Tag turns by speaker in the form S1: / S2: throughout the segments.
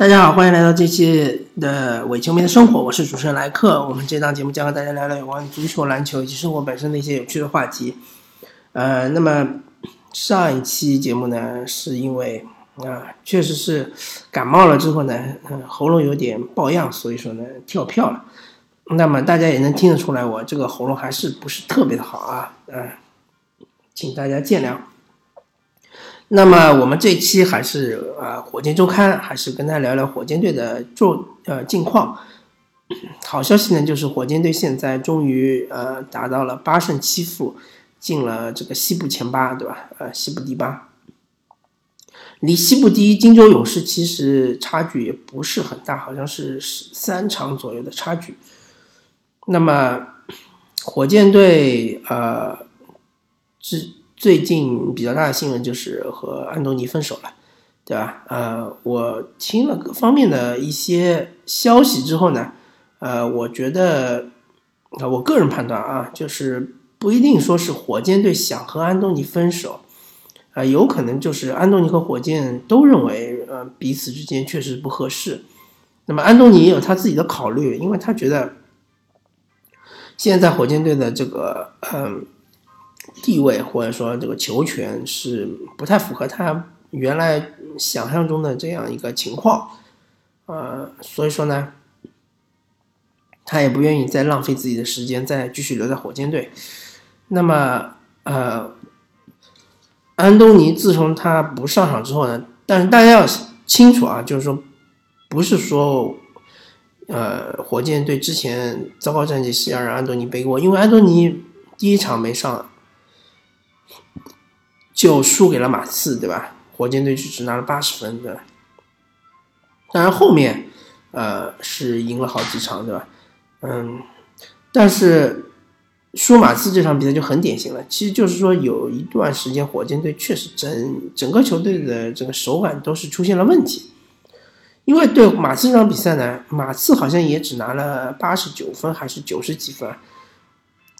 S1: 大家好，欢迎来到这期的伪球迷的生活，我是主持人莱克。我们这档节目将和大家聊聊有关足球、篮球以及生活本身的一些有趣的话题。呃，那么上一期节目呢，是因为啊，确实是感冒了之后呢，喉咙有点抱恙，所以说呢跳票了。那么大家也能听得出来，我这个喉咙还是不是特别的好啊，嗯，请大家见谅。那么我们这期还是啊，火箭周刊还是跟大家聊聊火箭队的状呃近况。好消息呢，就是火箭队现在终于呃达到了八胜七负，进了这个西部前八，对吧？呃，西部第八，离西部第一金州勇士其实差距也不是很大，好像是三场左右的差距。那么火箭队呃，之。最近比较大的新闻就是和安东尼分手了，对吧？呃，我听了各方面的一些消息之后呢，呃，我觉得，啊，我个人判断啊，就是不一定说是火箭队想和安东尼分手，啊，有可能就是安东尼和火箭都认为，呃，彼此之间确实不合适。那么安东尼也有他自己的考虑，因为他觉得现在火箭队的这个，嗯。地位或者说这个球权是不太符合他原来想象中的这样一个情况，呃，所以说呢，他也不愿意再浪费自己的时间再继续留在火箭队。那么，呃，安东尼自从他不上场之后呢，但是大家要清楚啊，就是说，不是说，呃，火箭队之前糟糕战绩是要让安东尼背锅，因为安东尼第一场没上。就输给了马刺，对吧？火箭队就只拿了八十分，对吧？当然后面，呃，是赢了好几场，对吧？嗯，但是输马刺这场比赛就很典型了。其实就是说，有一段时间火箭队确实整整个球队的这个手感都是出现了问题。因为对马刺这场比赛呢，马刺好像也只拿了八十九分还是九十几分，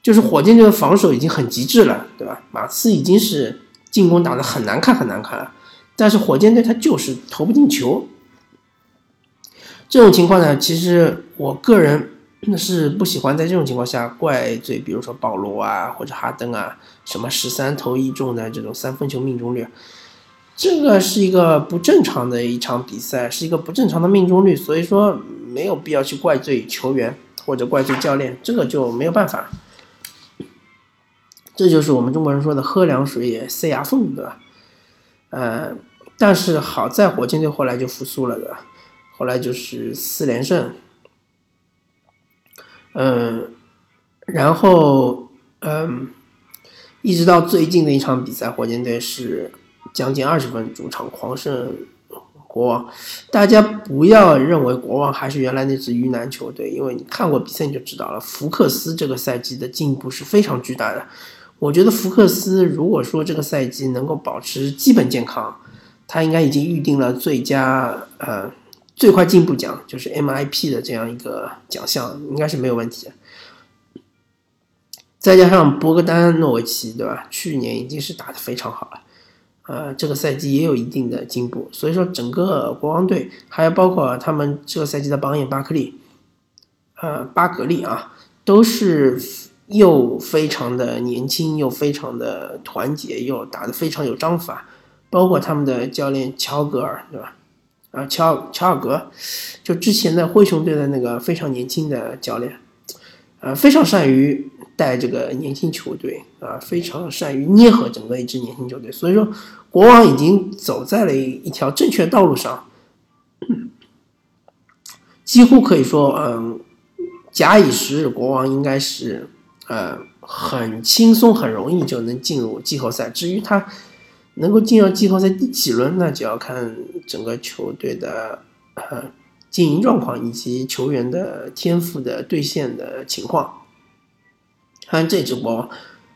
S1: 就是火箭队的防守已经很极致了，对吧？马刺已经是。进攻打得很难看，很难看了，但是火箭队他就是投不进球。这种情况呢，其实我个人是不喜欢在这种情况下怪罪，比如说保罗啊或者哈登啊，什么十三投一中的这种三分球命中率，这个是一个不正常的一场比赛，是一个不正常的命中率，所以说没有必要去怪罪球员或者怪罪教练，这个就没有办法。这就是我们中国人说的“喝凉水也塞牙缝”，对吧？呃，但是好在火箭队后来就复苏了，对吧？后来就是四连胜，嗯，然后嗯，一直到最近的一场比赛，火箭队是将近二十分主场狂胜国王。大家不要认为国王还是原来那支鱼腩球队，因为你看过比赛你就知道了，福克斯这个赛季的进步是非常巨大的。我觉得福克斯如果说这个赛季能够保持基本健康，他应该已经预定了最佳呃最快进步奖，就是 MIP 的这样一个奖项，应该是没有问题。再加上博格丹诺维奇，对吧？去年已经是打得非常好了，呃，这个赛季也有一定的进步。所以说，整个国王队还有包括他们这个赛季的榜眼巴克利，呃，巴格利啊，都是。又非常的年轻，又非常的团结，又打得非常有章法，包括他们的教练乔格尔，对吧？啊，乔乔尔格，就之前的灰熊队的那个非常年轻的教练，呃，非常善于带这个年轻球队，啊，非常善于捏合整个一支年轻球队，所以说国王已经走在了一条正确道路上，几乎可以说，嗯，假以时日，国王应该是。呃，很轻松，很容易就能进入季后赛。至于他能够进入季后赛第几轮，那就要看整个球队的呃经营状况以及球员的天赋的兑现的情况。看这支国王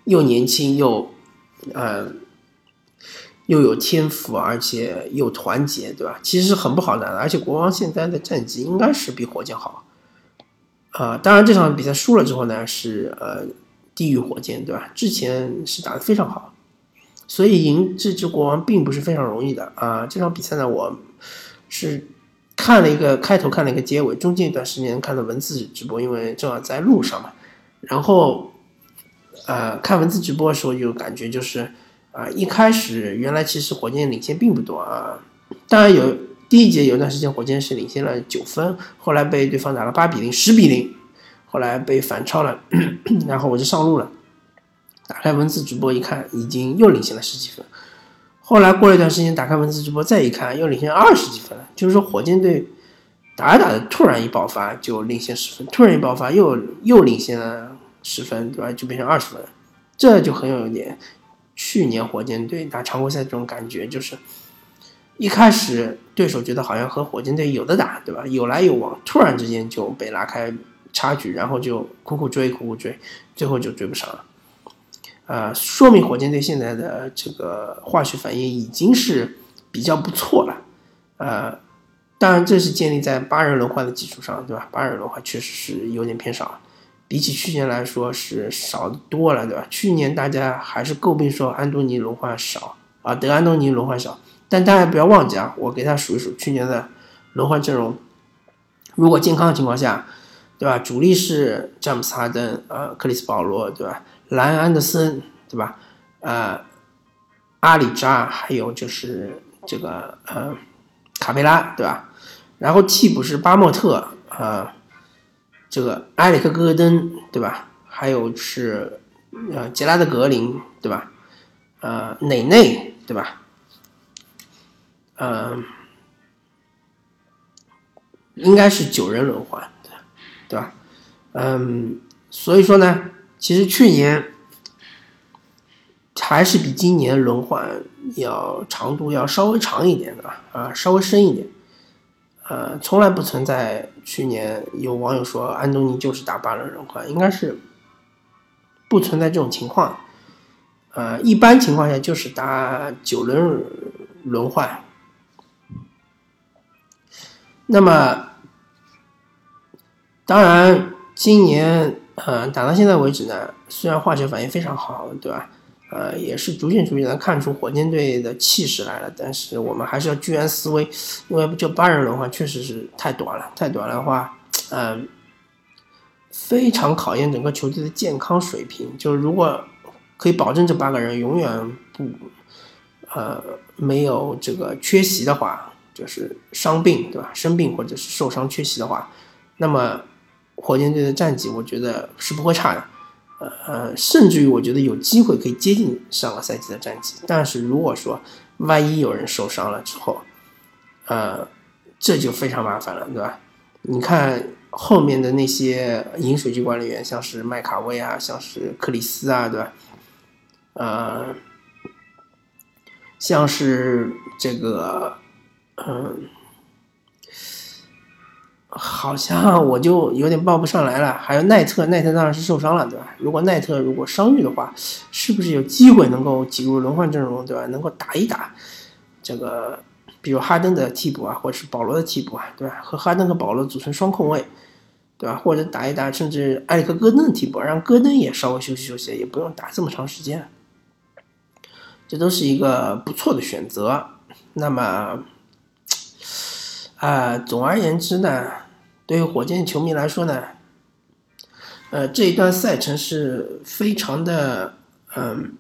S1: 又年轻又呃又有天赋，而且又团结，对吧？其实很不好的。而且国王现在的战绩应该是比火箭好。啊，当然这场比赛输了之后呢，是呃地狱火箭，对吧？之前是打得非常好，所以赢这支国王并不是非常容易的啊。这场比赛呢，我是看了一个开头，看了一个结尾，中间一段时间看了文字直播，因为正好在路上嘛。然后，呃，看文字直播的时候就感觉就是，啊，一开始原来其实火箭领先并不多啊。当然有第一节有一段时间火箭是领先了九分，后来被对方打了八比零、十比零，后来被反超了，然后我就上路了。打开文字直播一看，已经又领先了十几分。后来过了一段时间，打开文字直播再一看，又领先二十几分了。就是说，火箭队打着打着，突然一爆发就领先十分，突然一爆发又又领先了十分，对吧？就变成二十分，这就很有点去年火箭队打常规赛这种感觉，就是一开始对手觉得好像和火箭队有的打，对吧？有来有往，突然之间就被拉开差距，然后就苦苦追，苦苦追，最后就追不上了。呃，说明火箭队现在的这个化学反应已经是比较不错了，呃，当然这是建立在八人轮换的基础上，对吧？八人轮换确实是有点偏少，比起去年来说是少多了，对吧？去年大家还是诟病说安东尼轮换少啊，德安东尼轮换少，但大家不要忘记啊，我给他数一数去年的轮换阵容，如果健康的情况下，对吧？主力是詹姆斯哈登，呃，克里斯保罗，对吧？莱恩·安德森，对吧？呃，阿里扎，还有就是这个呃，卡佩拉，对吧？然后替补是巴莫特，呃，这个埃里克·戈登，对吧？还有是呃，杰拉德·格林，对吧？呃，内内，对吧？呃，应该是九人轮换，对吧？嗯，所以说呢。其实去年还是比今年轮换要长度要稍微长一点的啊，稍微深一点。呃，从来不存在去年有网友说安东尼就是打八轮轮换，应该是不存在这种情况。呃，一般情况下就是打九轮轮换。那么，当然今年。嗯，打到现在为止呢，虽然化学反应非常好，对吧？呃，也是逐渐逐渐的看出火箭队的气势来了。但是我们还是要居安思危，因为就八人轮换确实是太短了，太短了的话，嗯，非常考验整个球队的健康水平。就是如果可以保证这八个人永远不呃没有这个缺席的话，就是伤病对吧？生病或者是受伤缺席的话，那么。火箭队的战绩，我觉得是不会差的，呃呃，甚至于我觉得有机会可以接近上个赛季的战绩。但是如果说万一有人受伤了之后，呃，这就非常麻烦了，对吧？你看后面的那些饮水机管理员，像是麦卡威啊，像是克里斯啊，对吧？呃，像是这个，嗯。好像我就有点报不上来了。还有奈特，奈特当然是受伤了，对吧？如果奈特如果伤愈的话，是不是有机会能够挤入轮换阵容，对吧？能够打一打这个，比如哈登的替补啊，或者是保罗的替补啊，对吧？和哈登和保罗组成双控卫，对吧？或者打一打，甚至埃里克戈登的替补，让戈登也稍微休息休息，也不用打这么长时间，这都是一个不错的选择。那么。啊，总而言之呢，对于火箭球迷来说呢，呃，这一段赛程是非常的，嗯，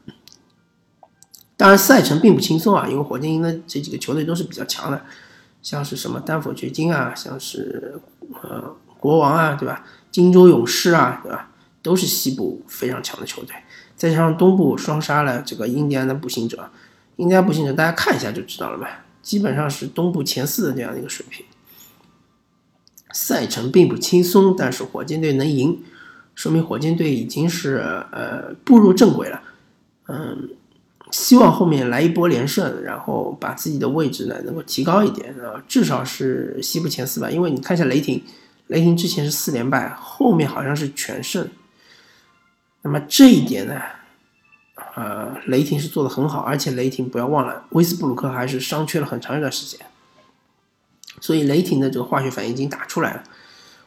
S1: 当然赛程并不轻松啊，因为火箭赢的这几个球队都是比较强的，像是什么丹佛掘金啊，像是呃国王啊，对吧？金州勇士啊，对吧？都是西部非常强的球队，再加上东部双杀了这个印第安的步行者，印第安步行者大家看一下就知道了嘛。基本上是东部前四的这样一个水平，赛程并不轻松，但是火箭队能赢，说明火箭队已经是呃步入正轨了。嗯，希望后面来一波连胜，然后把自己的位置呢能够提高一点啊，至少是西部前四吧。因为你看一下雷霆，雷霆之前是四连败，后面好像是全胜，那么这一点呢？呃，雷霆是做的很好，而且雷霆不要忘了，威斯布鲁克还是伤缺了很长一段时间，所以雷霆的这个化学反应已经打出来了。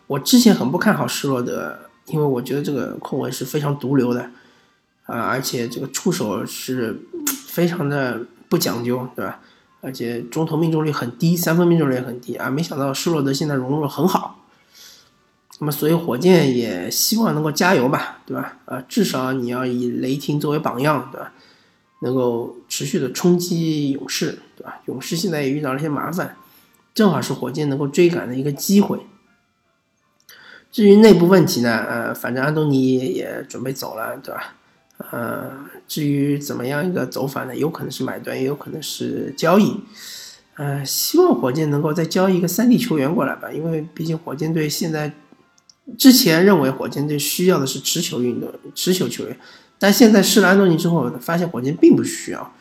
S1: 我之前很不看好施罗德，因为我觉得这个控卫是非常毒瘤的，啊，而且这个出手是非常的不讲究，对吧？而且中投命中率很低，三分命中率也很低啊。没想到施罗德现在融入很好。那么，所以火箭也希望能够加油吧，对吧？啊，至少你要以雷霆作为榜样，对吧？能够持续的冲击勇士，对吧？勇士现在也遇到了一些麻烦，正好是火箭能够追赶的一个机会。至于内部问题呢，呃，反正安东尼也准备走了，对吧？呃，至于怎么样一个走法呢？有可能是买断，也有可能是交易。呃，希望火箭能够再交易一个三 D 球员过来吧，因为毕竟火箭队现在。之前认为火箭队需要的是持球运动、持球球员，但现在试了安东尼之后，发现火箭并不需要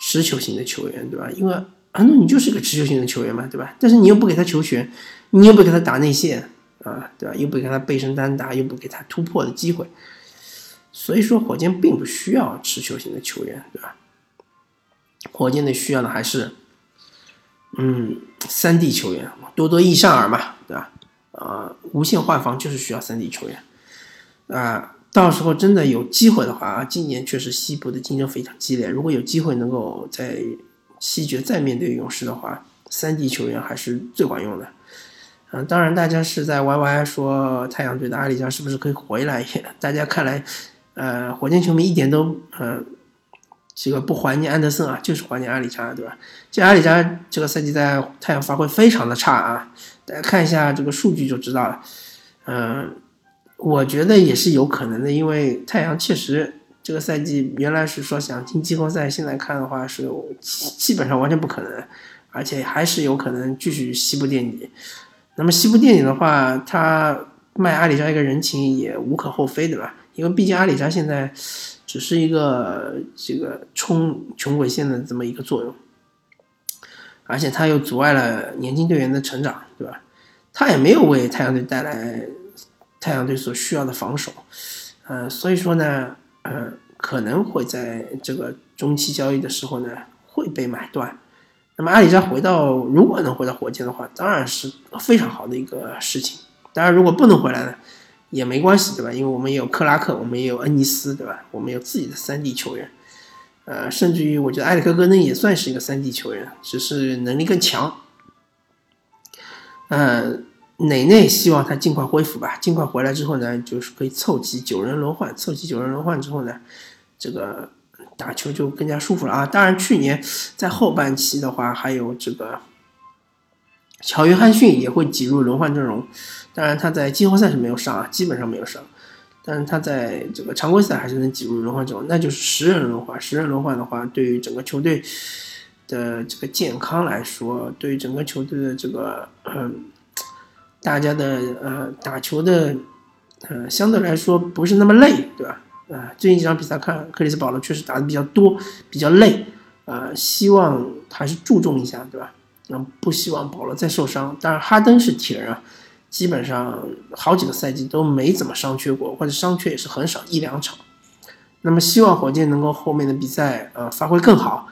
S1: 持球型的球员，对吧？因为安东尼就是个持球型的球员嘛，对吧？但是你又不给他球权，你又不给他打内线啊，对吧？又不给他背身单打，又不给他突破的机会，所以说火箭并不需要持球型的球员，对吧？火箭队需要的还是嗯三 D 球员，多多益善尔嘛，对吧？啊，无限换防就是需要三 D 球员，啊，到时候真的有机会的话啊，今年确实西部的竞争非常激烈。如果有机会能够在西决再面对勇士的话，三 D 球员还是最管用的。嗯，当然大家是在 YY 说太阳队的阿里加是不是可以回来？大家看来，呃，火箭球迷一点都嗯。这个不怀念安德森啊，就是怀念阿里扎，对吧？这阿里扎这个赛季在太阳发挥非常的差啊，大家看一下这个数据就知道了。嗯，我觉得也是有可能的，因为太阳确实这个赛季原来是说想进季后赛，现在看的话是基本上完全不可能，而且还是有可能继续西部垫底。那么西部垫底的话，他卖阿里扎一个人情也无可厚非，对吧？因为毕竟阿里扎现在。只是一个这个冲穷鬼线的这么一个作用，而且他又阻碍了年轻队员的成长，对吧？他也没有为太阳队带来太阳队所需要的防守，呃，所以说呢，呃，可能会在这个中期交易的时候呢会被买断。那么阿里扎回到如果能回到火箭的话，当然是非常好的一个事情。当然，如果不能回来呢？也没关系，对吧？因为我们也有克拉克，我们也有恩尼斯，对吧？我们有自己的三 D 球员，呃，甚至于我觉得埃里克戈登也算是一个三 D 球员，只是能力更强。呃，内内希望他尽快恢复吧，尽快回来之后呢，就是可以凑齐九人轮换，凑齐九人轮换之后呢，这个打球就更加舒服了啊。当然，去年在后半期的话，还有这个。乔约翰逊也会挤入轮换阵容，当然他在季后赛是没有上啊，基本上没有上，但是他在这个常规赛还是能挤入轮换阵容，那就是十人轮换。十人轮换的话，对于整个球队的这个健康来说，对于整个球队的这个嗯，大家的呃打球的呃相对来说不是那么累，对吧？啊，最近几场比赛看克里斯保罗确实打的比较多，比较累，啊，希望还是注重一下，对吧？嗯不希望保罗再受伤，当然哈登是铁人啊，基本上好几个赛季都没怎么伤缺过，或者伤缺也是很少一两场。那么希望火箭能够后面的比赛呃发挥更好，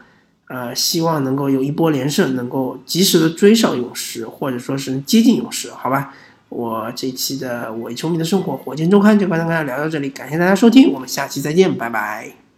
S1: 呃希望能够有一波连胜，能够及时的追上勇士，或者说是接近勇士，好吧？我这期的伪球迷的生活火箭周刊就跟大家聊到这里，感谢大家收听，我们下期再见，拜拜。